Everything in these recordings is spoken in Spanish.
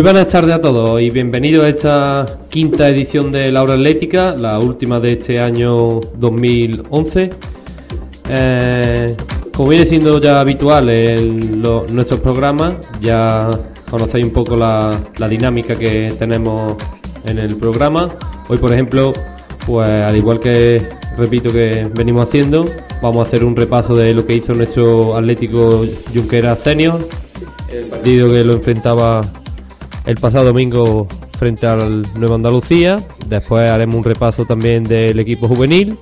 Muy buenas tardes a todos y bienvenidos a esta quinta edición de La Hora Atlética, la última de este año 2011. Eh, como viene siendo ya habitual en nuestros programas, ya conocéis un poco la, dinámica que tenemos en el programa. Hoy, por ejemplo, pues al igual que repito que venimos haciendo, vamos a hacer un repaso de lo que hizo nuestro Atlético Junqueras Senior, el partido que lo enfrentaba el pasado domingo frente al Nueva Andalucía. Después haremos un repaso también del equipo juvenil.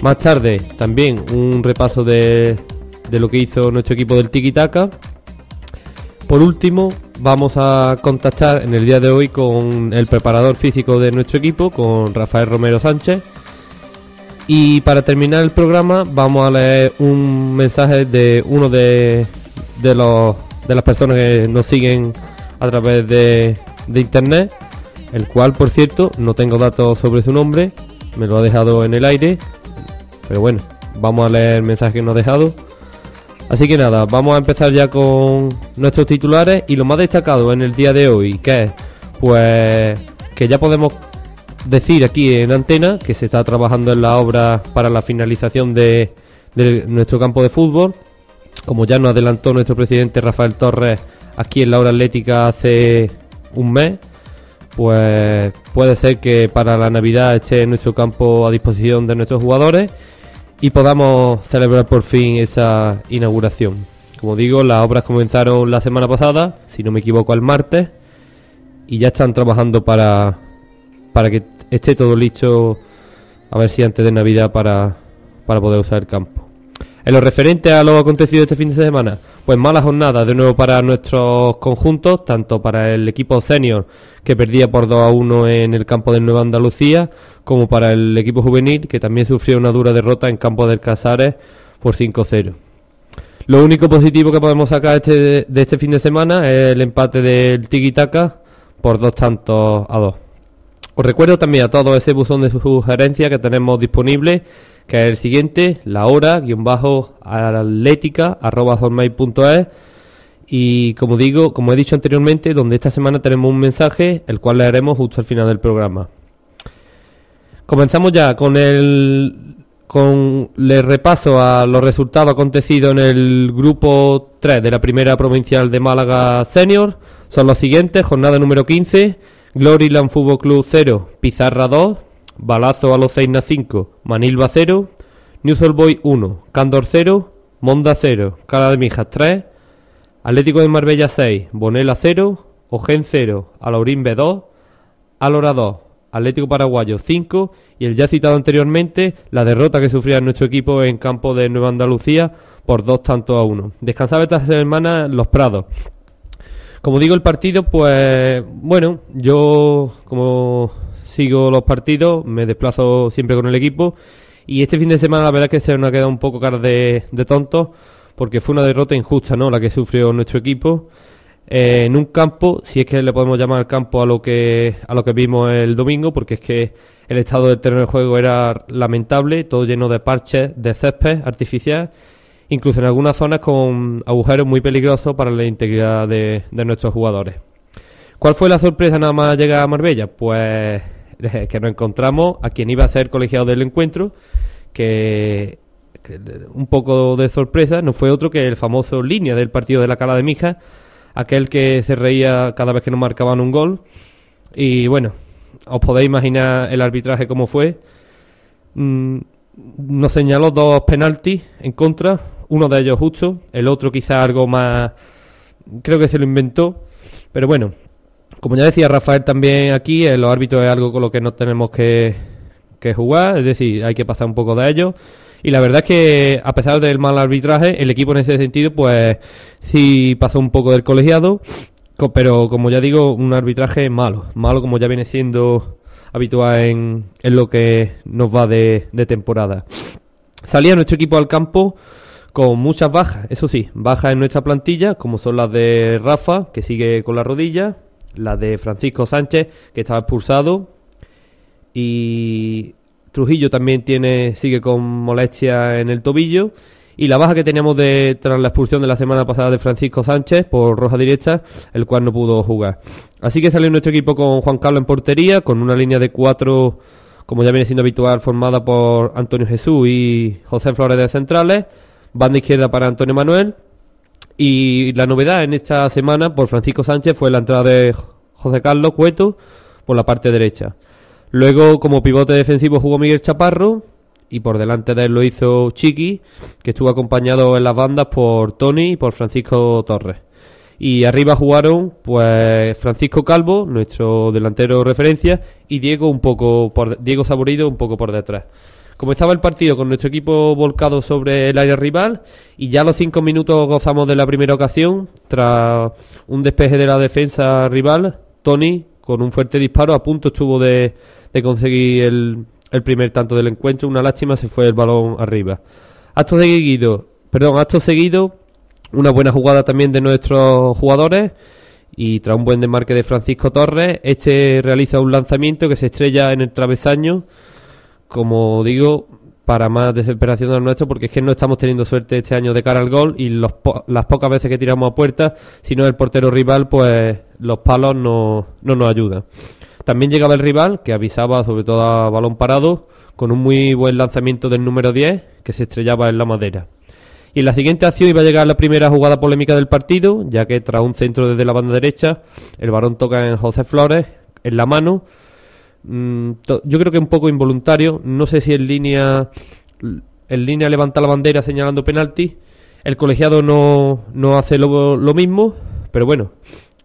Más tarde también un repaso de, lo que hizo nuestro equipo del Tiki Taka. Por último, vamos a contactar en el día de hoy con el preparador físico de nuestro equipo, con Rafael Romero Sánchez. Y para terminar el programa vamos a leer un mensaje de uno de, de, los, de las personas que nos siguen a través de, internet, el cual, por cierto, no tengo datos sobre su nombre, me lo ha dejado en el aire, pero bueno, vamos a leer el mensaje que nos ha dejado. Así que nada, vamos a empezar ya con nuestros titulares y lo más destacado en el día de hoy, que es, pues, que ya podemos decir aquí en antena que se está trabajando en la obra para la finalización de, de nuestro campo de fútbol. Como ya nos adelantó nuestro presidente Rafael Torres aquí en la hora atlética hace un mes, pues puede ser que para la Navidad esté nuestro campo a disposición de nuestros jugadores y podamos celebrar por fin esa inauguración. Como digo, las obras comenzaron la semana pasada, si no me equivoco, el martes, y ya están trabajando para, para que esté todo listo, a ver si antes de Navidad para, para poder usar el campo. En lo referente a lo acontecido este fin de semana, pues mala jornada de nuevo para nuestros conjuntos, tanto para el equipo senior que perdía por 2 a 1 en el campo de Nueva Andalucía, como para el equipo juvenil que también sufrió una dura derrota en campo del Casares por 5-0. Lo único positivo que podemos sacar este, de este fin de semana es el empate del Tiki por dos tantos a dos. Os recuerdo también a todos ese buzón de sugerencias que tenemos disponible que es el siguiente, la hora, guion bajo, atlética, arroba y como digo, como he dicho anteriormente, donde esta semana tenemos un mensaje, el cual leeremos justo al final del programa. Comenzamos ya con el con el repaso a los resultados acontecidos en el grupo 3 de la primera provincial de Málaga Senior. Son los siguientes, jornada número 15, Gloryland Fútbol Club 0, Pizarra 2, Balazo a los 6 a 5, Manilva 0, Newsol Boy 1, Candor 0, Monda 0, Cala de Mijas 3, Atlético de Marbella 6, Bonela 0, Ogen 0, Alaurín B 2, Alora 2, Atlético Paraguayo 5 y el ya citado anteriormente, la derrota que sufría nuestro equipo en campo de Nueva Andalucía por dos tantos a uno. Descansaba esta semana Los Prados. Como digo, el partido, pues bueno, yo como sigo los partidos, me desplazo siempre con el equipo. Y este fin de semana la verdad es que se nos ha quedado un poco cara de, de tonto, porque fue una derrota injusta, ¿no? La que sufrió nuestro equipo. Eh, en un campo, si es que le podemos llamar campo a lo que a lo que vimos el domingo, porque es que el estado del terreno de juego era lamentable, todo lleno de parches de césped artificial, incluso en algunas zonas con agujeros muy peligrosos para la integridad de, de nuestros jugadores. ¿Cuál fue la sorpresa nada más llegar a Marbella? Pues que nos encontramos a quien iba a ser colegiado del encuentro, que, un poco de sorpresa no fue otro que el famoso línea del partido de la Cala de Mija, aquel que se reía cada vez que nos marcaban un gol. Y bueno, os podéis imaginar el arbitraje cómo fue. Mm, nos señaló dos penaltis en contra, uno de ellos justo, el otro quizá algo más, creo que se lo inventó, pero bueno, como ya decía Rafael también aquí, eh, los árbitros es algo con lo que no tenemos que, jugar, es decir, hay que pasar un poco de ello. Y la verdad es que, a pesar del mal arbitraje, el equipo en ese sentido, pues sí pasó un poco del colegiado, pero como ya digo, un arbitraje malo, malo como ya viene siendo habitual en, en lo que nos va de, de temporada. Salía nuestro equipo al campo con muchas bajas, eso sí, bajas en nuestra plantilla, como son las de Rafa, que sigue con la rodilla, la de Francisco Sánchez, que estaba expulsado, y Trujillo también tiene sigue con molestia en el tobillo, y la baja que teníamos de, tras la expulsión de la semana pasada de Francisco Sánchez por roja directa, el cual no pudo jugar. Así que salió nuestro equipo con Juan Carlos en portería, con una línea de cuatro, como ya viene siendo habitual, formada por Antonio Jesús y José Flores de centrales, banda izquierda para Antonio Manuel, y la novedad en esta semana por Francisco Sánchez fue la entrada de José Carlos Cueto por la parte derecha. Luego, como pivote defensivo, jugó Miguel Chaparro, y por delante de él lo hizo Chiqui, que estuvo acompañado en las bandas por Tony y por Francisco Torres. Y arriba jugaron pues Francisco Calvo, nuestro delantero referencia, y Diego un poco por Diego Saborido un poco por detrás. Comenzaba el partido con nuestro equipo volcado sobre el área rival y ya a los cinco minutos gozamos de la primera ocasión tras un despeje de la defensa rival. Tony con un fuerte disparo a punto estuvo de, conseguir el, el primer tanto del encuentro. Una lástima, se fue el balón arriba. Acto seguido, perdón, acto seguido, una buena jugada también de nuestros jugadores y tras un buen desmarque de Francisco Torres, este realiza un lanzamiento que se estrella en el travesaño, como digo, para más desesperación de nuestro, porque es que no estamos teniendo suerte este año de cara al gol y los las pocas veces que tiramos a puerta, si no el portero rival, pues los palos no, no nos ayudan. También llegaba el rival, que avisaba sobre todo a balón parado, con un muy buen lanzamiento del número 10, que se estrellaba en la madera. Y en la siguiente acción iba a llegar la primera jugada polémica del partido, ya que tras un centro desde la banda derecha, el varón toca en José Flores, en la mano. Mm, yo creo que un poco involuntario, no sé si en línea, en línea levanta la bandera señalando penalti. El colegiado no, no hace lo, mismo, pero bueno,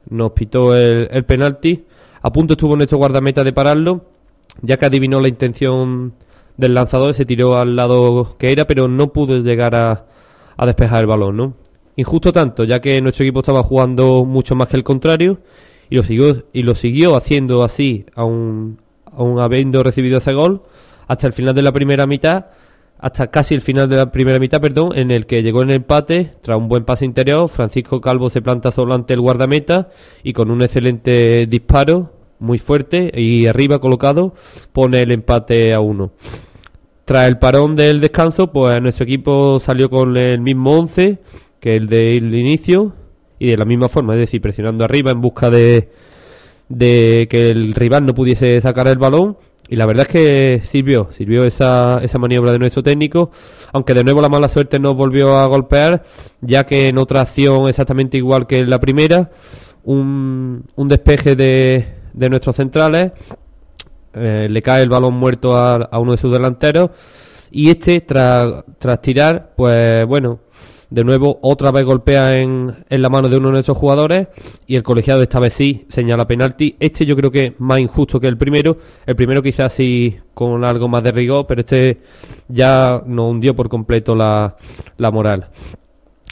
nos pitó el, el penalti a punto estuvo nuestro guardameta de pararlo, ya que adivinó la intención del lanzador, se tiró al lado que era, pero no pudo llegar a, despejar el balón, ¿no? Injusto tanto, ya que nuestro equipo estaba jugando mucho más que el contrario y lo siguió, y lo siguió haciendo así, aún, aún habiendo recibido ese gol, hasta el final de la primera mitad, hasta casi el final de la primera mitad, perdón, en el que llegó en el empate, tras un buen pase interior, Francisco Calvo se planta solo ante el guardameta y con un excelente disparo, muy fuerte, y arriba colocado, pone el empate a uno. Tras el parón del descanso, pues nuestro equipo salió con el mismo 11 que el del inicio y de la misma forma, es decir, presionando arriba en busca de, de que el rival no pudiese sacar el balón y la verdad es que sirvió, sirvió esa, esa maniobra de nuestro técnico, aunque de nuevo la mala suerte nos volvió a golpear, ya que en otra acción exactamente igual que en la primera, un, un despeje de, de nuestros centrales, eh, le cae el balón muerto a, a, uno de sus delanteros, y este tras, tras tirar, pues bueno, de nuevo, otra vez golpea en, en, la mano de uno de esos jugadores y el colegiado esta vez sí señala penalti. Este yo creo que es más injusto que el primero. El primero quizás sí con algo más de rigor, pero este ya nos hundió por completo la, la moral.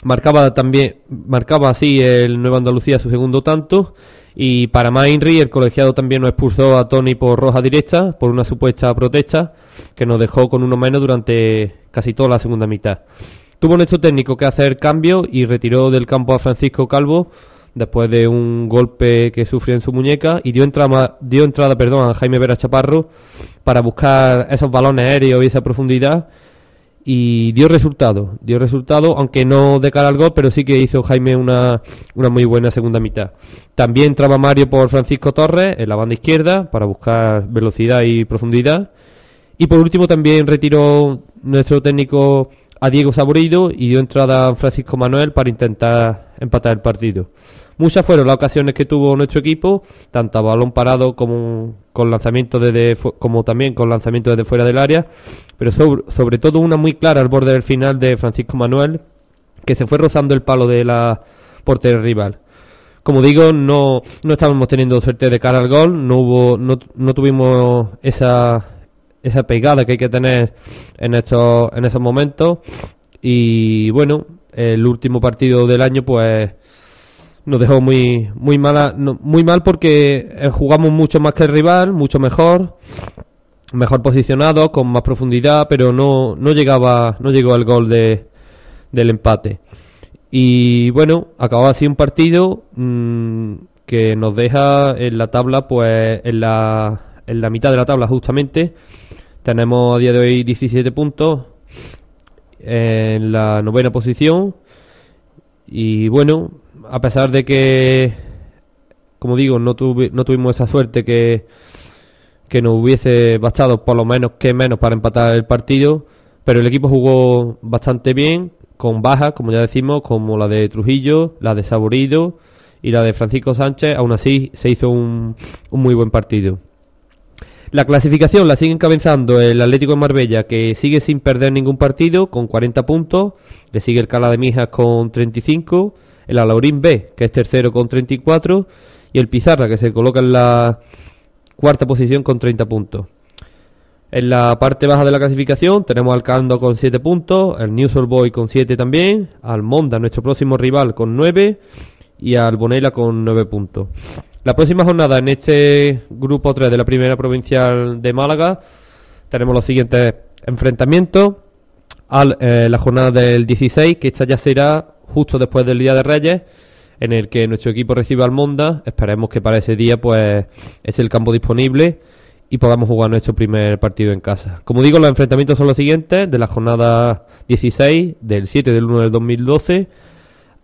Marcaba también, marcaba así el Nueva Andalucía su segundo tanto. Y para más Inri, el colegiado también nos expulsó a Tony por roja directa, por una supuesta protesta, que nos dejó con uno menos durante casi toda la segunda mitad. Tuvo nuestro técnico que hacer cambio y retiró del campo a Francisco Calvo después de un golpe que sufrió en su muñeca y dio entrada, dio entrada perdón, a Jaime Vera Chaparro para buscar esos balones aéreos y esa profundidad y dio resultado, dio resultado, aunque no de cara al gol, pero sí que hizo Jaime una, una muy buena segunda mitad. También entraba Mario por Francisco Torres en la banda izquierda para buscar velocidad y profundidad. Y por último también retiró nuestro técnico a Diego Saborido y dio entrada a Francisco Manuel para intentar empatar el partido. Muchas fueron las ocasiones que tuvo nuestro equipo, tanto a balón parado como con lanzamiento desde como también con lanzamiento desde fuera del área, pero sobre, todo una muy clara al borde del final de Francisco Manuel, que se fue rozando el palo de la portería rival. Como digo, no, no estábamos teniendo suerte de cara al gol, no hubo, no, no tuvimos esa esa pegada que hay que tener en estos, en esos momentos. Y bueno, el último partido del año, pues nos dejó muy muy mala muy mal porque eh, jugamos mucho más que el rival mucho mejor mejor posicionado con más profundidad pero no no llegaba no llegó al gol de del empate y bueno acabó así un partido mmm, que nos deja en la tabla pues en la en la mitad de la tabla justamente tenemos a día de hoy 17 puntos en la novena posición. Y bueno, a pesar de que, como digo, no, no tuvimos esa suerte que, que nos hubiese bastado por lo menos que menos para empatar el partido, pero el equipo jugó bastante bien, con bajas, como ya decimos, como la de Trujillo, la de Saborido y la de Francisco Sánchez, aún así se hizo un, un muy buen partido. La clasificación la sigue encabezando el Atlético de Marbella, que sigue sin perder ningún partido, con 40 puntos. Le sigue el Cala de Mijas con 35. El Alaurín B, que es tercero con 34. Y el Pizarra, que se coloca en la cuarta posición con 30 puntos. En la parte baja de la clasificación tenemos al Cando con 7 puntos, el News Old Boy con 7 también, al Monda, nuestro próximo rival, con 9 y al Bonela con 9 puntos. La próxima jornada en este grupo 3 de la primera provincial de Málaga tenemos los siguientes enfrentamientos. Eh, la jornada del 16, que esta ya será justo después del Día de Reyes, en el que nuestro equipo recibe al Monda. Esperemos que para ese día pues es el campo disponible y podamos jugar nuestro primer partido en casa. Como digo, los enfrentamientos son los siguientes de la jornada 16 del 7 del 1 del 2012.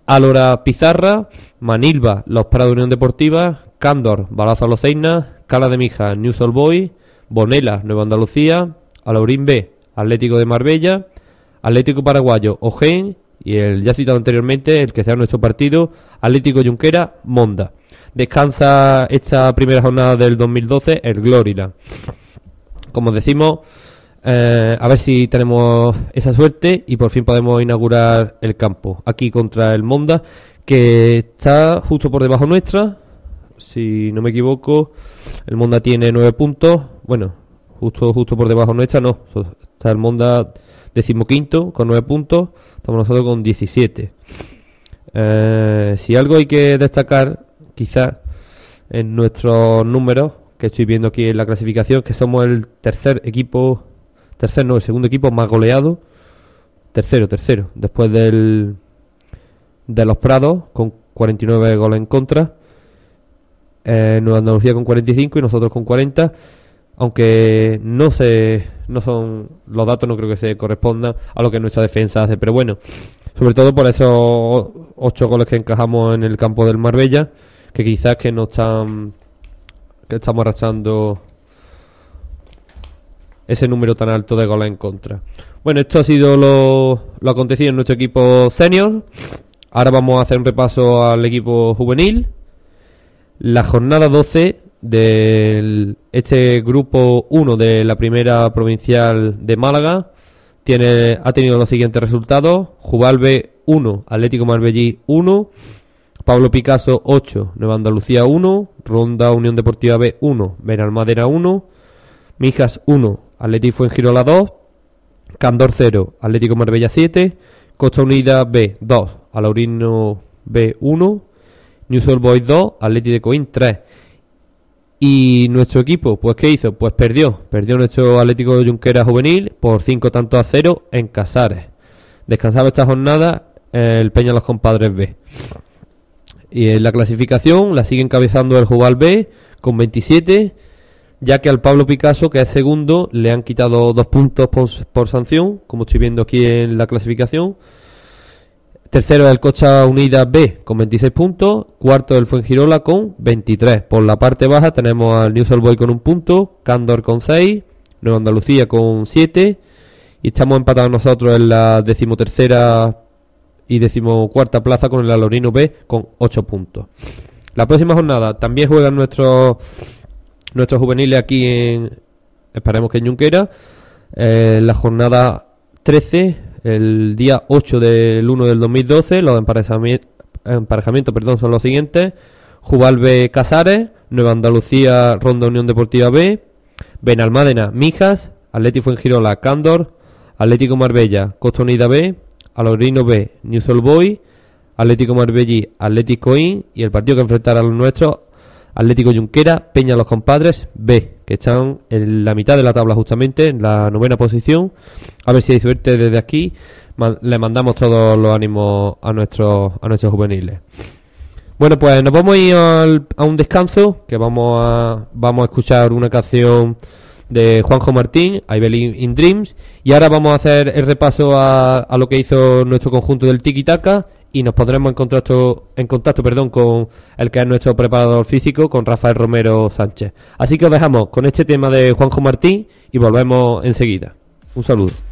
Alora Pizarra, Manilva, Los Prados Unión Deportiva, Cándor, Balazo Loceina, Cala de Mija, New Soul Boy, Bonela, Nueva Andalucía, Alaurín B, Atlético de Marbella, Atlético Paraguayo, Ojén y el ya citado anteriormente, el que sea nuestro partido, Atlético Junquera, Monda. Descansa esta primera jornada del 2012 el Glorila. Como decimos, eh, a ver si tenemos esa suerte y por fin podemos inaugurar el campo aquí contra el Monda, que está justo por debajo nuestra, si no me equivoco, el Monda tiene nueve puntos. Bueno, justo justo por debajo nuestra, no. Está el Monda decimoquinto con nueve puntos. Estamos nosotros con 17. Eh, si algo hay que destacar, quizás, en nuestros números, que estoy viendo aquí en la clasificación, que somos el tercer equipo, tercer no, el segundo equipo más goleado. Tercero, tercero, después del de los Prados, con 49 goles en contra eh, Nueva Andalucía con 45 y nosotros con 40 aunque no se no son los datos no creo que se correspondan a lo que nuestra defensa hace pero bueno sobre todo por esos ocho goles que encajamos en el campo del Marbella que quizás que no están que estamos arrastrando ese número tan alto de goles en contra. Bueno esto ha sido lo, lo acontecido en nuestro equipo senior. Ahora vamos a hacer un repaso al equipo juvenil la jornada 12 de este grupo 1 de la primera provincial de Málaga tiene, ha tenido los siguientes resultados. Juvalve 1, Atlético Marbellí 1, Pablo Picasso 8, Nueva Andalucía 1, Ronda Unión Deportiva B 1, Benalmadera 1, Mijas 1, Atlético Fuengirola 2, Candor 0, Atlético Marbella 7, Costa Unida B 2, Alaurino B 1, New Soul Boys 2, Atleti de Coín 3. Y nuestro equipo, pues ¿qué hizo? Pues perdió. Perdió nuestro Atlético Junquera Juvenil por 5 tantos a 0 en Casares. Descansaba esta jornada el Peña Los Compadres B. Y en la clasificación la sigue encabezando el Jubal B con 27, ya que al Pablo Picasso, que es segundo, le han quitado dos puntos por, por sanción, como estoy viendo aquí en la clasificación. Tercero el Cocha Unida B con 26 puntos. Cuarto el Fuengirola con 23. Por la parte baja tenemos al New Boy con un punto. Candor con 6. Nueva Andalucía con 7. Y estamos empatados nosotros en la decimotercera y decimocuarta plaza con el Alorino B con 8 puntos. La próxima jornada también juegan nuestros nuestros juveniles aquí en esperemos que en Junquera. Eh, la jornada 13 el día 8 del 1 del 2012, los emparejamientos, perdón, son los siguientes. Jubal B. Casares, Nueva Andalucía Ronda Unión Deportiva B, Benalmádena Mijas, Atlético Fuengirola Cándor, Atlético Marbella Costa Unida B, Alorino B New Soul Boy, Atlético Marbellí Atlético In y el partido que enfrentará a los nuestros Atlético Junquera, Peña Los Compadres B, que están en la mitad de la tabla justamente, en la novena posición. A ver si hay suerte desde aquí. le mandamos todos los ánimos a nuestros, a nuestros juveniles. Bueno, pues nos vamos a ir a un descanso, que vamos a, vamos a escuchar una canción de Juanjo Martín, I Believe in Dreams. Y ahora vamos a hacer el repaso a, a lo que hizo nuestro conjunto del Tiki Taka y nos pondremos en contacto, en contacto perdón, con el que es nuestro preparador físico, con Rafael Romero Sánchez. Así que os dejamos con este tema de Juanjo Martín y volvemos enseguida. Un saludo.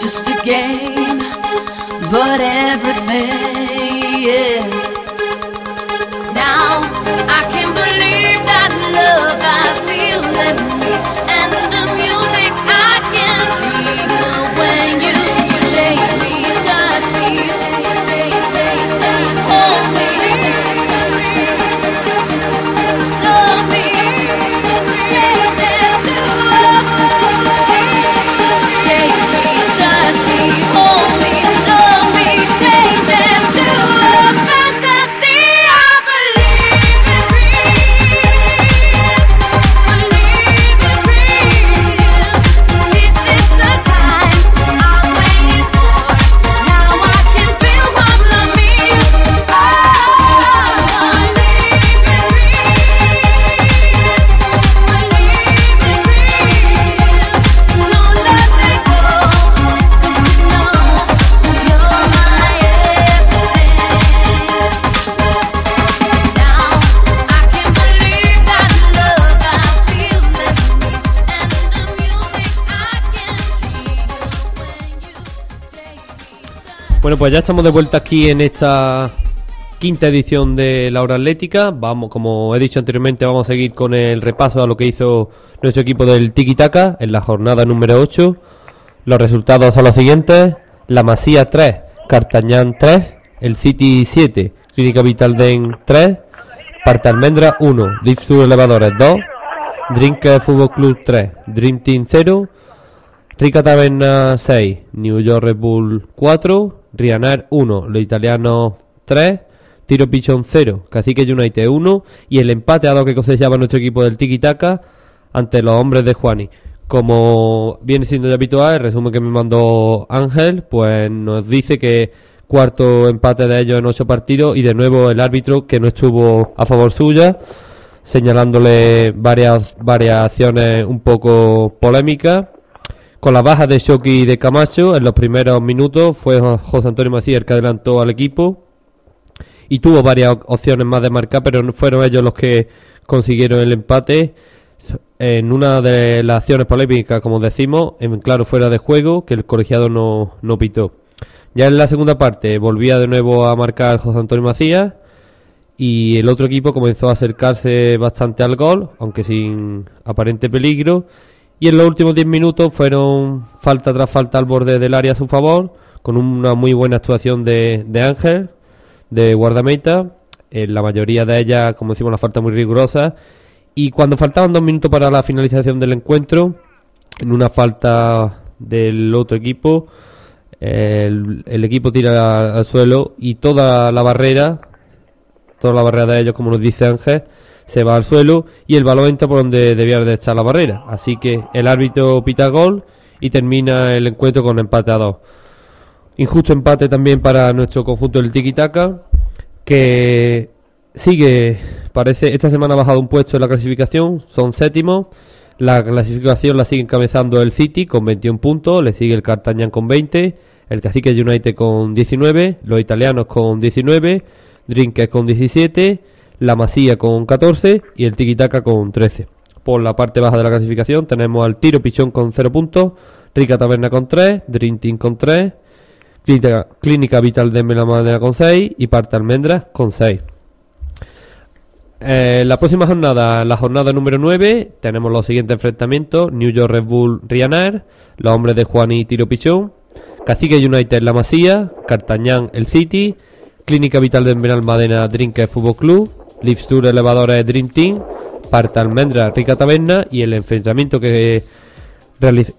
Hold me, love me, take Bueno, pues ya estamos de vuelta aquí en esta quinta edición de la hora atlética. Vamos, como he dicho anteriormente, vamos a seguir con el repaso a lo que hizo nuestro equipo del Tiki Taka en la jornada número 8. Los resultados son los siguientes: La Masía 3, Cartañán 3, el City 7, Clínica Vital Den 3, Parta Almendra 1, Lift Sur Elevadores 2, Drink Fútbol Club 3, Dream Team 0, Rica Taberna 6, New York Red Bull 4, Rianar 1, los italianos 3, Tiro Pichón 0, Cacique United 1 y el empate a dos que cosechaba nuestro equipo del Tiki Taka ante los hombres de Juani. Como viene siendo ya habitual, el resumen que me mandó Ángel, pues nos dice que cuarto empate de ellos en ocho partidos y de nuevo el árbitro que no estuvo a favor suya, señalándole varias, acciones un poco polémicas con la baja de Shoki y de Camacho en los primeros minutos fue José Antonio Macías el que adelantó al equipo y tuvo varias opciones más de marcar, pero fueron ellos los que consiguieron el empate en una de las acciones polémicas, como decimos, en claro fuera de juego, que el colegiado no, no pitó. Ya en la segunda parte volvía de nuevo a marcar José Antonio Macías y el otro equipo comenzó a acercarse bastante al gol, aunque sin aparente peligro y en los últimos 10 minutos fueron falta tras falta al borde del área a su favor, con una muy buena actuación de, Ángel, de guardameta, en la mayoría de ellas, como decimos, una falta muy rigurosa. Y cuando faltaban dos minutos para la finalización del encuentro, en una falta del otro equipo, el equipo tira al suelo y toda la barrera, toda la barrera de ellos, como nos dice Ángel, se va al suelo y el balón entra por donde debía de estar la barrera. Así que el árbitro pita gol y termina el encuentro con empate a dos. Injusto empate también para nuestro conjunto del Tiki Taka, que sigue, parece, esta semana ha bajado un puesto en la clasificación, son séptimos. La clasificación la sigue encabezando el City con 21 puntos, le sigue el Cartañán con 20, el Cacique United con 19, los italianos con 19, Drinkers con 17 la Masía con 14 y el Tiquitaca con 13. Por la parte baja de la clasificación tenemos al Tiro Pichón con 0 puntos, Rica Taberna con 3, Dream con 3, Clínica, Vital de Madera con 6 y Parte Almendras con 6. Eh, la próxima jornada, la jornada número 9, tenemos los siguientes enfrentamientos: New York Red Bull Ryanair, los hombres de Juan y Tiro Pichón, Cacique United La Masía, Cartañán El City, Clínica Vital de Benalmádena Drinker Fútbol Club, Tour Elevadores Dream Team, Parta Almendra Rica Taberna y el enfrentamiento que,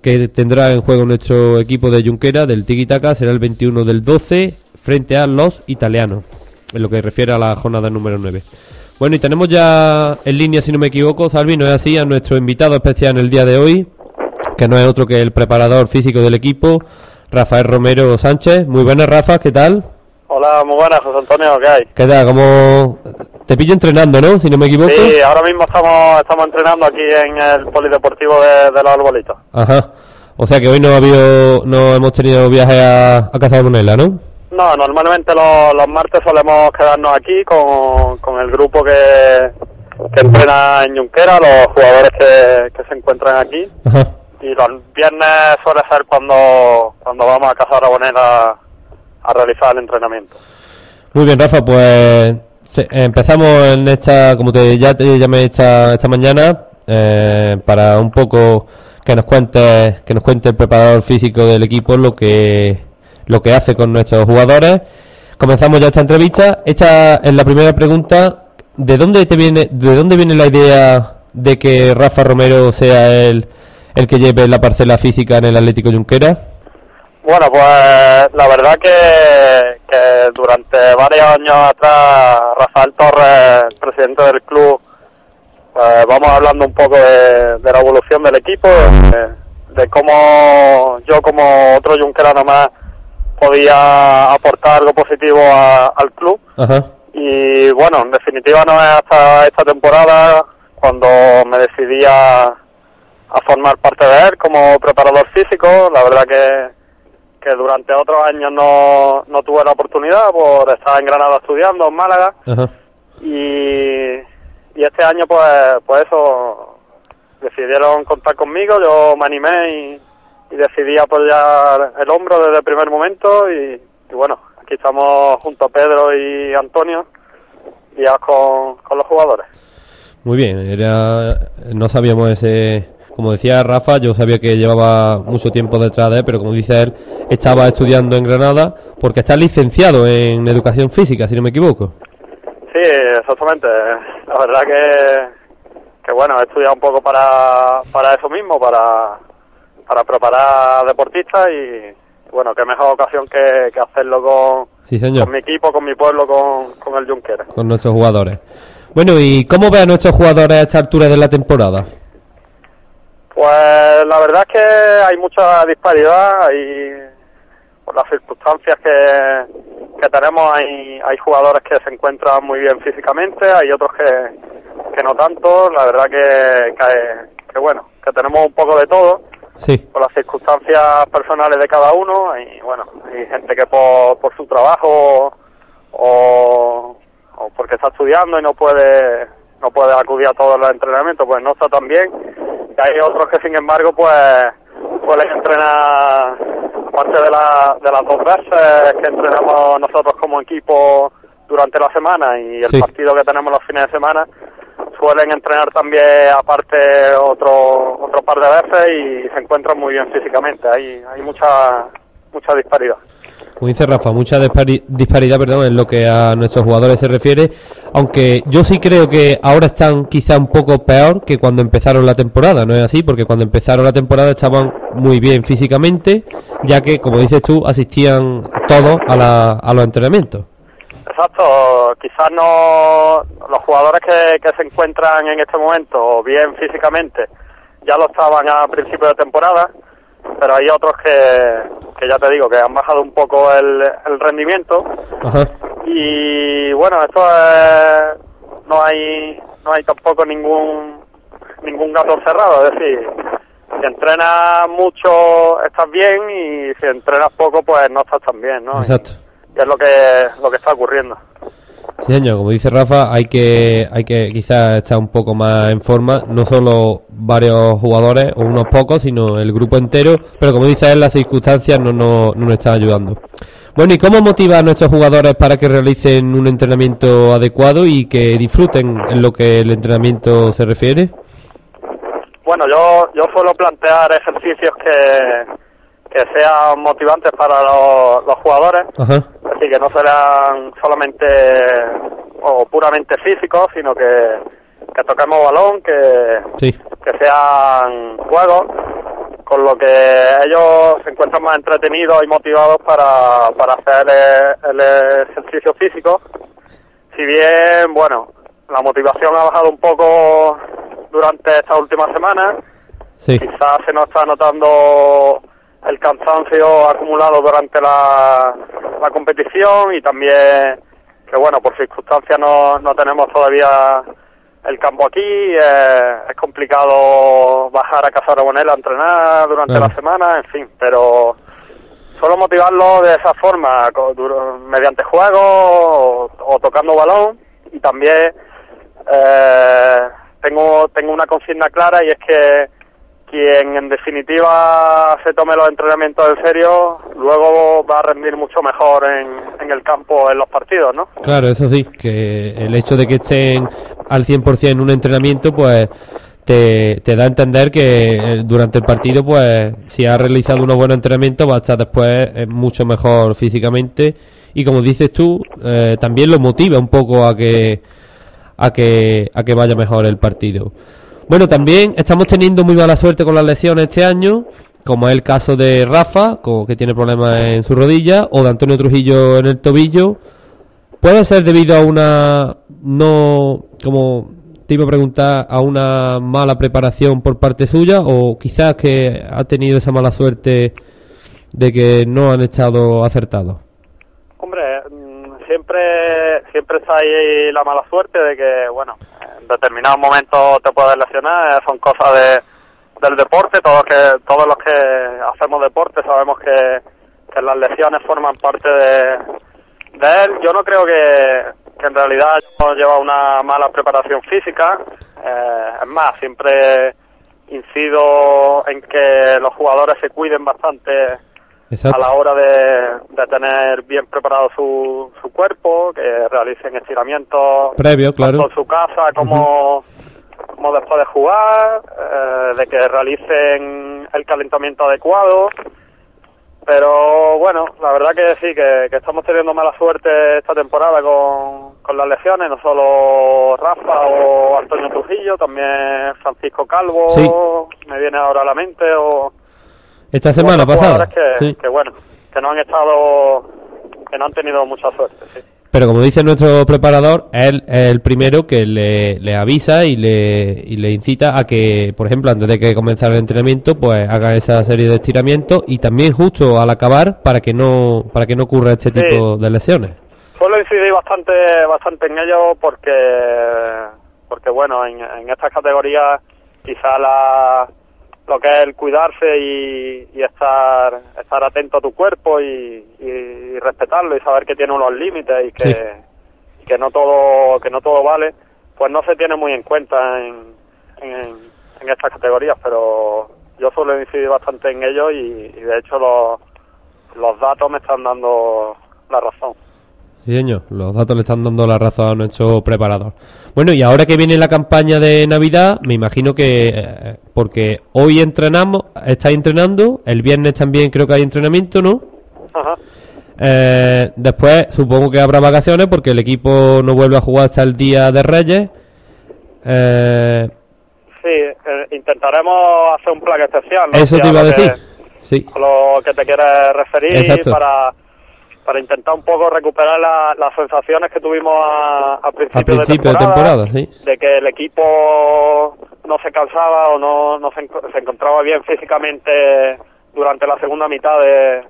que tendrá en juego nuestro equipo de Junquera del Tiki Taka será el 21 del 12 frente a los italianos, en lo que refiere a la jornada número 9. Bueno, y tenemos ya en línea, si no me equivoco, Salvi, no es así, a nuestro invitado especial en el día de hoy, que no es otro que el preparador físico del equipo, Rafael Romero Sánchez. Muy buenas, Rafa, ¿qué tal? Hola, muy buenas, José Antonio, ¿qué hay? ¿Qué tal? ¿Cómo te pillo entrenando, no? Si no me equivoco. Sí, ahora mismo estamos, estamos entrenando aquí en el polideportivo de, los arbolitos. Ajá. O sea que hoy no, ha habido, no hemos tenido viaje a, a Casa de Brunella, ¿no? No, normalmente los, los martes solemos quedarnos aquí con, con el grupo que, que entrena en Junquera, los jugadores que, que se encuentran aquí. Ajá. Y los viernes suele ser cuando, cuando vamos a Casa de Aragonela a realizar el entrenamiento. Muy bien, Rafa, pues empezamos en esta, como te ya te llamé esta, esta mañana, eh, para un poco que nos cuente que nos cuente el preparador físico del equipo lo que lo que hace con nuestros jugadores. Comenzamos ya esta entrevista. Esta es la primera pregunta. ¿De dónde te viene de dónde viene la idea de que Rafa Romero sea el, el que lleve la parcela física en el Atlético Junquera? Bueno, pues la verdad que, que durante varios años atrás Rafael Torres, presidente del club, pues vamos hablando un poco de, la evolución del equipo, de, cómo yo como otro yunquerano más podía aportar algo positivo al club. Y bueno, en definitiva no es hasta esta temporada cuando me decidí a, a formar parte de él como preparador físico. La verdad que que durante otros años no, no tuve la oportunidad por estar en Granada estudiando, en Málaga. Y, y este año, pues, pues eso, decidieron contar conmigo, yo me animé y, decidí apoyar el hombro desde el primer momento y, bueno, aquí estamos junto a Pedro y Antonio, ya con, con los jugadores. Muy bien, era, no sabíamos ese, como decía Rafa, yo sabía que llevaba mucho tiempo detrás de él, pero como dice él, estaba estudiando en Granada porque está licenciado en educación física, si no me equivoco. Sí, exactamente. La verdad que, que bueno, he estudiado un poco para, para eso mismo, para, para preparar deportistas y bueno, qué mejor ocasión que, que hacerlo con, Sí, señor. con mi equipo, con mi pueblo, con, con el Junquera. con nuestros jugadores. Bueno, ¿y cómo ve a nuestros jugadores a esta altura de la temporada? Pues la verdad es que hay mucha disparidad y por las circunstancias que, que tenemos hay, hay jugadores que se encuentran muy bien físicamente, hay otros que, que no tanto, la verdad que, que, que bueno, que tenemos un poco de todo Sí, por las circunstancias personales de cada uno y bueno, hay gente que por, por su trabajo o, o porque está estudiando y no puede no puede acudir a todos los entrenamientos, pues no está tan bien. Y hay otros que sin embargo pues suelen entrenar aparte de, la, de las dos veces que entrenamos nosotros como equipo durante la semana y el Sí. partido que tenemos los fines de semana suelen entrenar también aparte otro otro par de veces y se encuentran muy bien físicamente hay hay mucha mucha disparidad como dice Rafa, mucha dispari- disparidad perdón, en lo que a nuestros jugadores se refiere, aunque yo sí creo que ahora están quizá un poco peor que cuando empezaron la temporada, ¿no es así? Porque cuando empezaron la temporada estaban muy bien físicamente, ya que, como dices tú, asistían todos a, la, a los entrenamientos. exacto quizás no los jugadores que, que se encuentran en este momento bien físicamente ya lo estaban a principio de temporada pero hay otros que, que ya te digo que han bajado un poco el, el rendimiento Ajá. y bueno esto es, no hay no hay tampoco ningún ningún gato cerrado es decir si entrenas mucho estás bien y si entrenas poco pues no estás tan bien no Exacto. y es lo que lo que está ocurriendo Sí, señor, como dice Rafa, hay que, hay que quizás estar un poco más en forma, no solo varios jugadores o unos pocos, sino el grupo entero, pero como dice él, las circunstancias no, no, no nos están ayudando. Bueno, ¿y cómo motiva a nuestros jugadores para que realicen un entrenamiento adecuado y que disfruten en lo que el entrenamiento se refiere? Bueno, yo, yo suelo plantear ejercicios que, que sean motivantes para los, los jugadores, Ajá, así que no serán solamente o puramente físicos, sino que, que toquemos balón, que, sí, que sean juegos, con lo que ellos se encuentran más entretenidos y motivados para, para hacer el, el ejercicio físico. Si bien, bueno, la motivación ha bajado un poco durante estas últimas semanas, sí, quizás se nos está notando el cansancio acumulado durante la, la competición y también que bueno por circunstancias no, no tenemos todavía el campo aquí eh, es complicado bajar a Casa Aragonela a entrenar durante Claro. la semana en fin pero solo motivarlo de esa forma mediante juegos o, o tocando balón y también eh, tengo tengo una consigna clara y es que quien en definitiva se tome los entrenamientos en serio, luego va a rendir mucho mejor en, en el campo, en los partidos, ¿no? claro, eso sí, que el hecho de que estén al 100% en un entrenamiento, pues te, te da a entender que eh, durante el partido, pues si has realizado unos buenos entrenamientos, va a estar después eh, mucho mejor físicamente y como dices tú, eh, también lo motiva un poco a que a que a que vaya mejor el partido. Bueno, también estamos teniendo muy mala suerte con las lesiones este año, como es el caso de Rafa, que tiene problemas en su rodilla, o de Antonio Trujillo en el tobillo. ¿Puede ser debido a una no como te iba a preguntar a una mala preparación por parte suya o quizás que ha tenido esa mala suerte de que no han estado acertados? Hombre, mm, siempre siempre está ahí la mala suerte de que, bueno, en determinados momentos te puedes lesionar, son cosas de, del deporte, todos que todos los que hacemos deporte sabemos que, que las lesiones forman parte de, de él. Yo no creo que, que en realidad no lleva una mala preparación física, eh, es más, siempre incido en que los jugadores se cuiden bastante a la hora de, de, tener bien preparado su, su cuerpo, que realicen estiramientos previo, claro, en su casa como, como después de jugar, eh, de que realicen el calentamiento adecuado. Pero bueno, la verdad que sí, que, estamos teniendo mala suerte esta temporada con, con las lesiones, no solo Rafa o Antonio Trujillo, también Francisco Calvo, me viene ahora a la mente, o... Esta semana pasada. Que, que bueno, que no han estado, que no han tenido mucha suerte, sí. Pero como dice nuestro preparador, él es el primero que le, avisa y le, y le incita a que, por ejemplo, antes de que comenzara el entrenamiento, pues haga esa serie de estiramientos y también justo al acabar para que no para que no ocurra este tipo de lesiones. Suelo incidir bastante bastante en ello porque porque bueno, en, en estas categorías quizá la lo que es el cuidarse y, estar estar atento a tu cuerpo y, respetarlo y saber que tiene unos límites y que, que no todo que no todo vale pues no se tiene muy en cuenta en, en, estas categorías pero yo suelo incidir bastante en ello y, de hecho los, los datos me están dando la razón Sí, señor, los datos le están dando la razón a nuestro preparador. Bueno, y ahora que viene la campaña de Navidad, me imagino que, eh, porque hoy entrenamos, estáis entrenando, el viernes también creo que hay entrenamiento, ¿no? Ajá. Eh, después supongo que habrá vacaciones porque el equipo no vuelve a jugar hasta el día de Reyes. Eh, sí, intentaremos hacer un plan especial. Eso te iba a decir. sí. lo que te quieres referir para para intentar un poco recuperar las sensaciones que tuvimos a, principio, de temporada, de, que el equipo no se cansaba o no, no se, encontraba bien físicamente durante la segunda mitad de,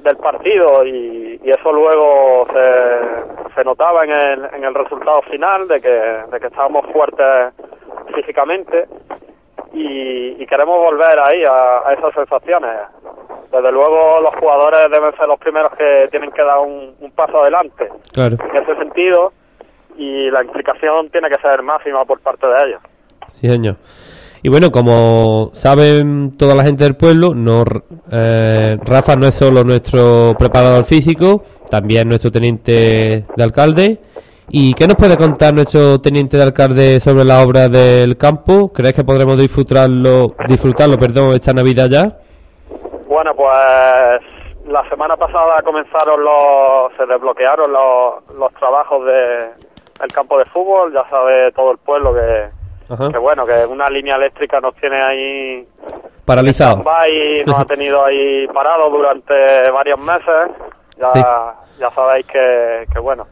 del partido y, eso luego se, se notaba en el, en el resultado final de que, de que estábamos fuertes físicamente y, queremos volver ahí a esas sensaciones desde luego los jugadores deben ser los primeros que tienen que dar un, paso adelante claro. en ese sentido y la implicación tiene que ser máxima por parte de ellos. Sí, señor. Y bueno, como saben toda la gente del pueblo, no, eh, Rafa no es solo nuestro preparador físico, también nuestro teniente de alcalde. ¿Y qué nos puede contar nuestro teniente de alcalde sobre la obra del campo? ¿Crees que podremos disfrutarlo, disfrutarlo perdón, esta Navidad ya? Bueno, pues la semana pasada comenzaron los, se desbloquearon los, los trabajos de el campo de fútbol, ya sabe todo el pueblo que, que bueno, que una línea eléctrica nos tiene ahí paralizado y nos ha tenido ahí parado durante varios meses. Ya, ya sabéis que, que bueno,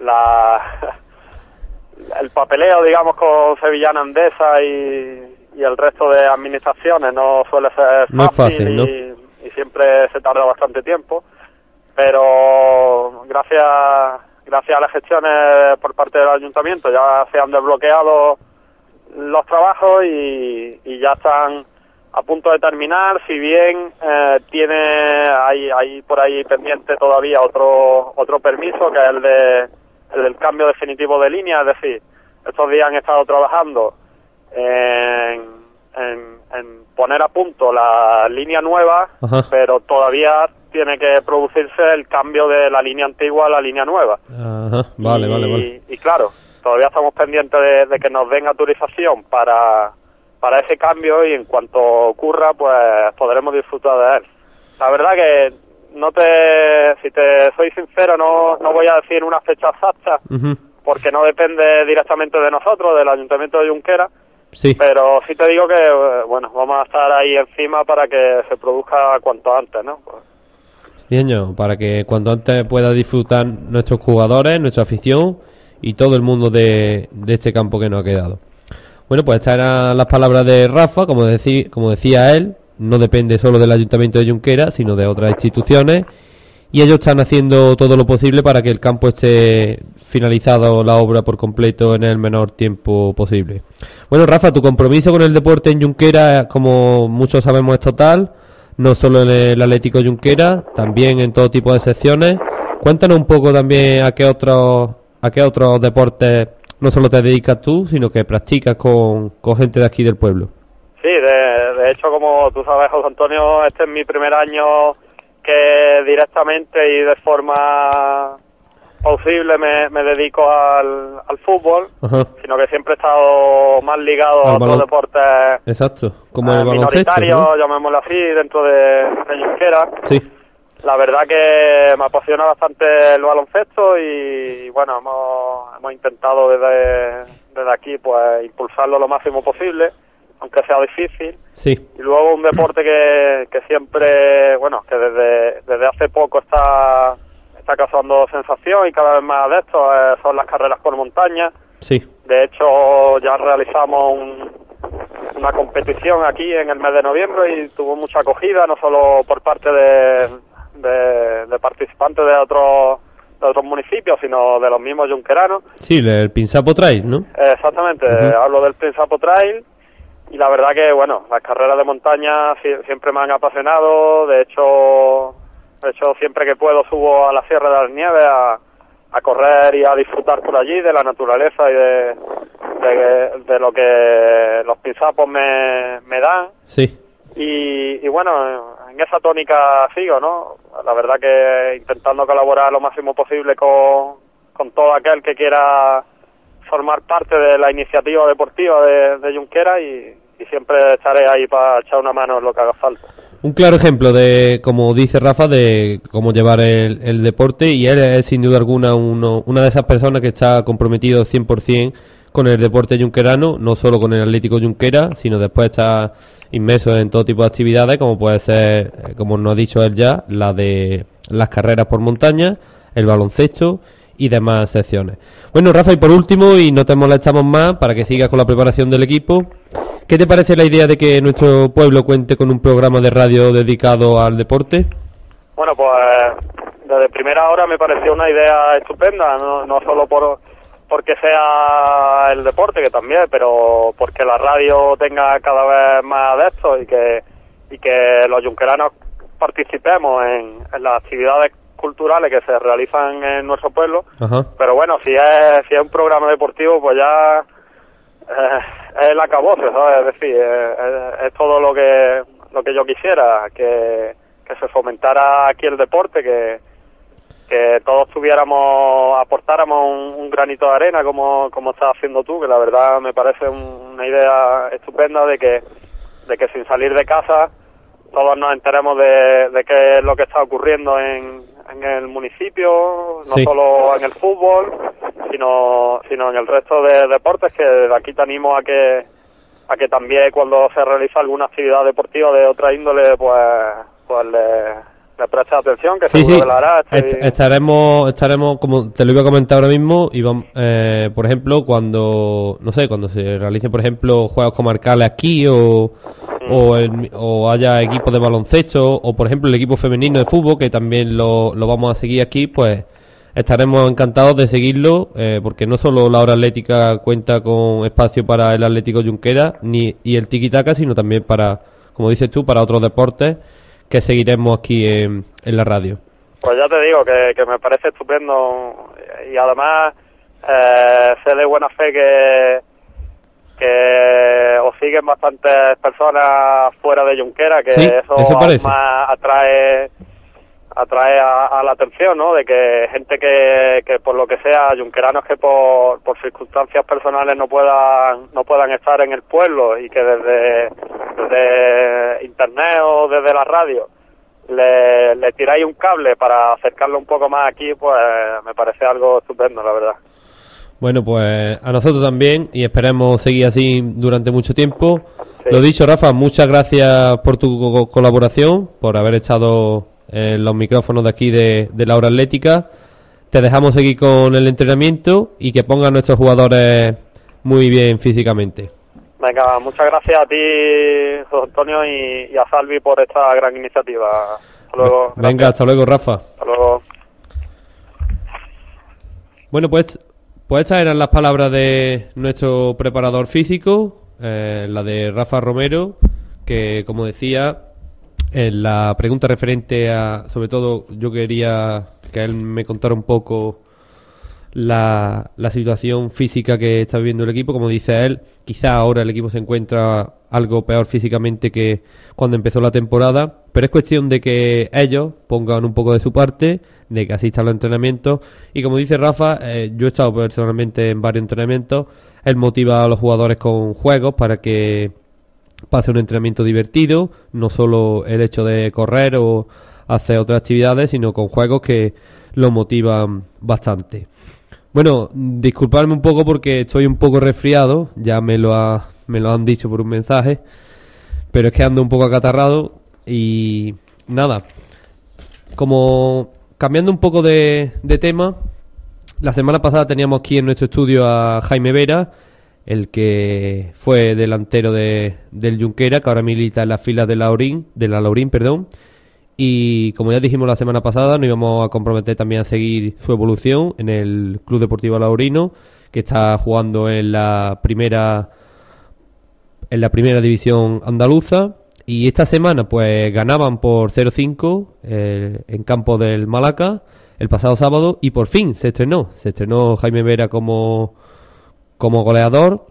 la el papeleo, digamos, con Sevillana Andesa y, y el resto de administraciones no suele ser fácil, y, siempre se tarda bastante tiempo, pero gracias gracias a las gestiones por parte del ayuntamiento ya se han desbloqueado los trabajos y, ya están a punto de terminar, si bien eh, tiene hay, hay por ahí pendiente todavía otro otro permiso que es el de el cambio definitivo de línea, es decir, estos días han estado trabajando en, poner a punto la línea nueva, pero todavía tiene que producirse el cambio de la línea antigua a la línea nueva. Vale, y, vale, vale. Y claro, todavía estamos pendientes de, que nos den autorización para, para ese cambio y en cuanto ocurra, pues podremos disfrutar de él. La verdad que no te, si te soy sincero, no, no voy a decir una fecha exacta, porque no depende directamente de nosotros, del Ayuntamiento de Junquera, Sí. Pero sí te digo que, bueno, vamos a estar ahí encima para que se produzca cuanto antes, ¿no? Bien, para que cuanto antes pueda disfrutar nuestros jugadores, nuestra afición y todo el mundo de, de este campo que nos ha quedado. Bueno, pues estas eran las palabras de Rafa, como, decía, como decía él, no depende solo del Ayuntamiento de Junquera, sino de otras instituciones y ellos están haciendo todo lo posible para que el campo esté finalizado la obra por completo en el menor tiempo posible. Bueno, Rafa, tu compromiso con el deporte en Junquera, como muchos sabemos, es total, no solo en el Atlético Junquera, también en todo tipo de secciones. Cuéntanos un poco también a qué otros a qué otros deportes no solo te dedicas tú, sino que practicas con, con gente de aquí del pueblo. Sí, de, de hecho, como tú sabes, José Antonio, este es mi primer año que directamente y de forma posible me, me dedico al, al fútbol, Ajá. sino que siempre he estado más ligado Al a otros deportes Exacto. Como eh, el minoritarios, ¿no? llamémoslo así, dentro de, de Junquera. Sí. La verdad que me apasiona bastante el baloncesto y bueno, hemos, hemos intentado desde, desde aquí pues impulsarlo lo máximo posible, aunque sea difícil. Sí. Y luego un deporte que, que siempre, bueno, que desde, desde hace poco está, está causando sensación y cada vez más adeptos eh, son las carreras por montaña. Sí. De hecho, ya realizamos un- una competición aquí en el mes de noviembre y tuvo mucha acogida, no solo por parte de, de- de participantes de otros de otros municipios, sino de los mismos yunqueranos. Sí, el Pinsapo Trail, ¿no? Exactamente, hablo del Prinsapo Trail y la verdad que, bueno, las carreras de montaña si- siempre me han apasionado, de hecho, de hecho siempre que puedo subo a la Sierra de las Nieves a, a correr y a disfrutar por allí de la naturaleza y de, de, de lo que los pinsapos me, me dan. Sí. Y, y bueno, en esa tónica sigo, ¿no? La verdad que intentando colaborar lo máximo posible con, con todo aquel que quiera formar parte de la iniciativa deportiva de, de Junquera y, siempre estaré ahí para echar una mano en lo que haga falta. Un claro ejemplo de, como dice Rafa, de cómo llevar el, el deporte y él es sin duda alguna uno- una de esas personas que está comprometido 100% con el deporte yunquerano, no solo con el Atlético Yunquera, sino después está inmerso en todo tipo de actividades, como puede ser, eh, como nos ha dicho él ya, la de las carreras por montaña, el baloncesto y demás secciones. Bueno, Rafa, y por último, y no te molestamos más, para que sigas con la preparación del equipo, ¿qué te parece la idea de que nuestro pueblo cuente con un programa de radio dedicado al deporte? Bueno, pues desde primera hora me pareció una idea estupenda, no, no solo por porque sea el deporte, que también, pero porque la radio tenga cada vez más adeptos y que, y que los yunqueranos participemos en, en las actividades culturales que se realizan en nuestro pueblo. Ajá. Pero bueno, si es, si es un programa deportivo, pues ya eh, es el acabose, ¿sabes? Es decir, eh, es, es todo lo que lo que yo quisiera, que, que se fomentara aquí el deporte, que, que todos tuviéramos, aportáramos un, un granito de arena como, como estás haciendo tú, que la verdad me parece un- una idea estupenda de que, de que sin salir de casa todos nos enteremos de, de qué es lo que está ocurriendo en, en el municipio, no Sí. solo en el fútbol, sino, sino en el resto de deportes, que de aquí te animo a que, a que también cuando se realiza alguna actividad deportiva de otra índole, pues, pues le, le atención, que Sí, seguro sí. que la hará. Estoy- Est- estaremos, estaremos, como te lo iba a comentar ahora mismo, y vam- eh, por ejemplo, cuando, no sé, cuando se realicen, por ejemplo, juegos comarcales aquí o, o, el- o haya equipos de baloncesto o, por ejemplo, el equipo femenino de fútbol, que también lo, lo vamos a seguir aquí, pues estaremos encantados de seguirlo, eh, porque no solo la hora atlética cuenta con espacio para el Atlético Junquera ni, y el tiki-taka, sino también para, como dices tú, para otros deportes que seguiremos aquí en, en la radio. Pues ya te digo que, que me parece estupendo y además eh, sé de buena fe que, que os siguen bastantes personas fuera de Junquera, que Sí, eso, eso aún más atrae atrae a, a la atención, ¿no? De que gente que, que por lo que sea, yunqueranos que por, por circunstancias personales no puedan no puedan estar en el pueblo y que desde, desde internet o desde la radio le, le tiráis un cable para acercarlo un poco más aquí, pues me parece algo estupendo, la verdad. Bueno, pues a nosotros también y esperemos seguir así durante mucho tiempo. Sí. Lo dicho, Rafa, muchas gracias por tu co- colaboración, por haber estado en los micrófonos de aquí de, de la hora atlética. Te dejamos seguir con el entrenamiento y que pongan nuestros jugadores muy bien físicamente. Venga, muchas gracias a ti, José Antonio, y, y a Salvi por esta gran iniciativa. Hasta luego. Venga, Gracias. hasta luego, Rafa. Hasta luego. Bueno, pues, pues estas eran las palabras de nuestro preparador físico, eh, la de Rafa Romero, que como decía, en la pregunta referente a, sobre todo, yo quería que él me contara un poco la, la situación física que está viviendo el equipo. Como dice él, quizá ahora el equipo se encuentra algo peor físicamente que cuando empezó la temporada, pero es cuestión de que ellos pongan un poco de su parte, de que asistan a los entrenamientos y como dice Rafa, eh, yo he estado personalmente en varios entrenamientos, él motiva a los jugadores con juegos para que pase un entrenamiento divertido, no solo el hecho de correr o hacer otras actividades, sino con juegos que lo motivan bastante. Bueno, disculpadme un poco porque estoy un poco resfriado, ya me lo, ha, me lo han dicho por un mensaje, pero es que ando un poco acatarrado y nada, como cambiando un poco de, tema, la semana pasada teníamos aquí en nuestro estudio a Jaime Vera, el que fue delantero de, del Junquera, que ahora milita en las filas de, Laurín, de la Laurín, perdón, y como ya dijimos la semana pasada, nos íbamos a comprometer también a seguir su evolución en el Club Deportivo Laurino, que está jugando en la primera en la primera división andaluza. Y esta semana, pues ganaban por 0-5 eh, en campo del Malaca el pasado sábado. Y por fin se estrenó. Se estrenó Jaime Vera como, como goleador,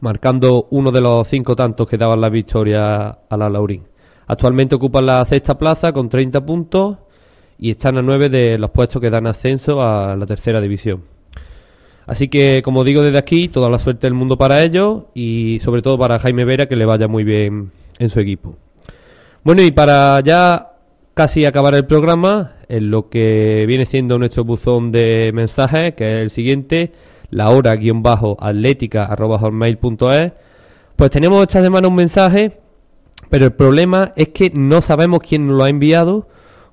marcando uno de los cinco tantos que daban la victoria a la Laurín. Actualmente ocupan la sexta plaza con 30 puntos y están a 9 de los puestos que dan ascenso a la tercera división. Así que, como digo desde aquí, toda la suerte del mundo para ellos y sobre todo para Jaime Vera, que le vaya muy bien en su equipo. Bueno, y para ya casi acabar el programa, en lo que viene siendo nuestro buzón de mensajes, que es el siguiente, la hora-atlética.es, pues tenemos esta semana un mensaje pero el problema es que no sabemos quién nos lo ha enviado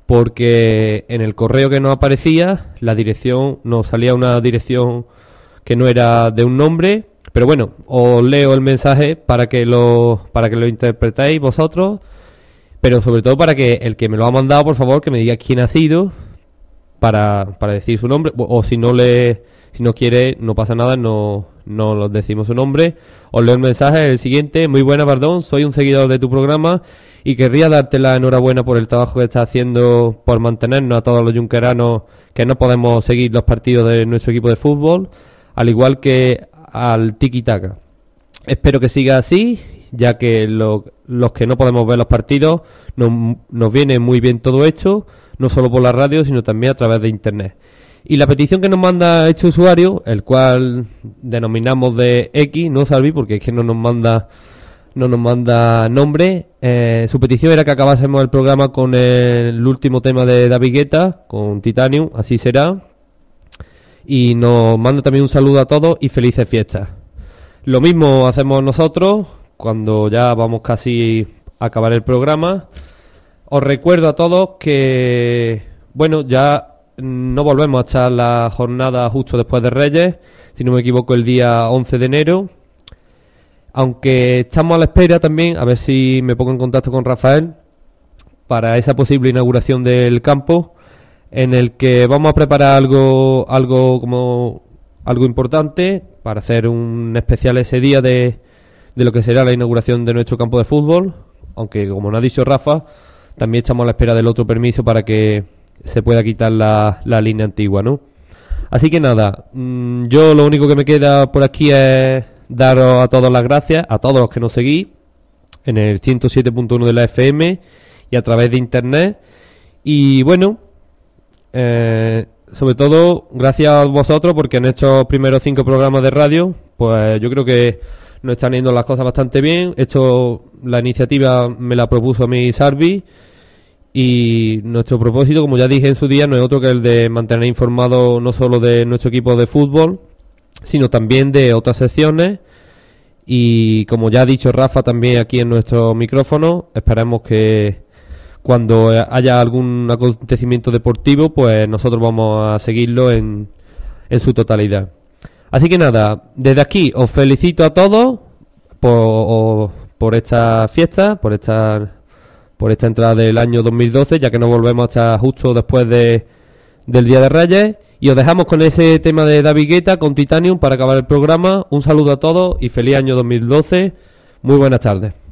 porque en el correo que nos aparecía la dirección nos salía una dirección que no era de un nombre, pero bueno, os leo el mensaje para que lo para que lo interpretéis vosotros, pero sobre todo para que el que me lo ha mandado, por favor, que me diga quién ha sido para, para decir su nombre o si no le si no quiere, no pasa nada, no, no los decimos su nombre. Os leo el mensaje, el siguiente. Muy buena, perdón, soy un seguidor de tu programa y querría darte la enhorabuena por el trabajo que estás haciendo por mantenernos a todos los yunqueranos que no podemos seguir los partidos de nuestro equipo de fútbol, al igual que al Tiki Taka. Espero que siga así, ya que los que no podemos ver los partidos nos, nos viene muy bien todo hecho, no solo por la radio, sino también a través de Internet. Y la petición que nos manda este usuario, el cual denominamos de X, no Salvi, porque es que no nos manda no nos manda nombre. Eh, su petición era que acabásemos el programa con el, último tema de David Guetta, con Titanium, así será. Y nos manda también un saludo a todos y felices fiestas. Lo mismo hacemos nosotros cuando ya vamos casi a acabar el programa. Os recuerdo a todos que, bueno, ya no volvemos hasta la jornada justo después de Reyes, si no me equivoco el día 11 de enero. Aunque estamos a la espera también, a ver si me pongo en contacto con Rafael para esa posible inauguración del campo, en el que vamos a preparar algo, algo como algo importante para hacer un especial ese día de, de lo que será la inauguración de nuestro campo de fútbol. Aunque como nos ha dicho Rafa, también estamos a la espera del otro permiso para que se pueda quitar la, la línea antigua, ¿no? Así que nada, mm, yo lo único que me queda por aquí es daros a todos las gracias, a todos los que nos seguís en el 107.1 de la FM y a través de internet. Y bueno, eh, sobre todo gracias a vosotros porque en estos primeros cinco programas de radio, pues yo creo que nos están yendo las cosas bastante bien. Esto, la iniciativa me la propuso a mi Sarvi y nuestro propósito, como ya dije en su día, no es otro que el de mantener informado no solo de nuestro equipo de fútbol, sino también de otras secciones. Y como ya ha dicho Rafa también aquí en nuestro micrófono, esperemos que cuando haya algún acontecimiento deportivo, pues nosotros vamos a seguirlo en, en su totalidad. Así que nada, desde aquí os felicito a todos por, por esta fiesta, por esta por esta entrada del año 2012, ya que no volvemos hasta justo después de, del Día de Reyes. Y os dejamos con ese tema de David Guetta, con Titanium, para acabar el programa. Un saludo a todos y feliz año 2012. Muy buenas tardes.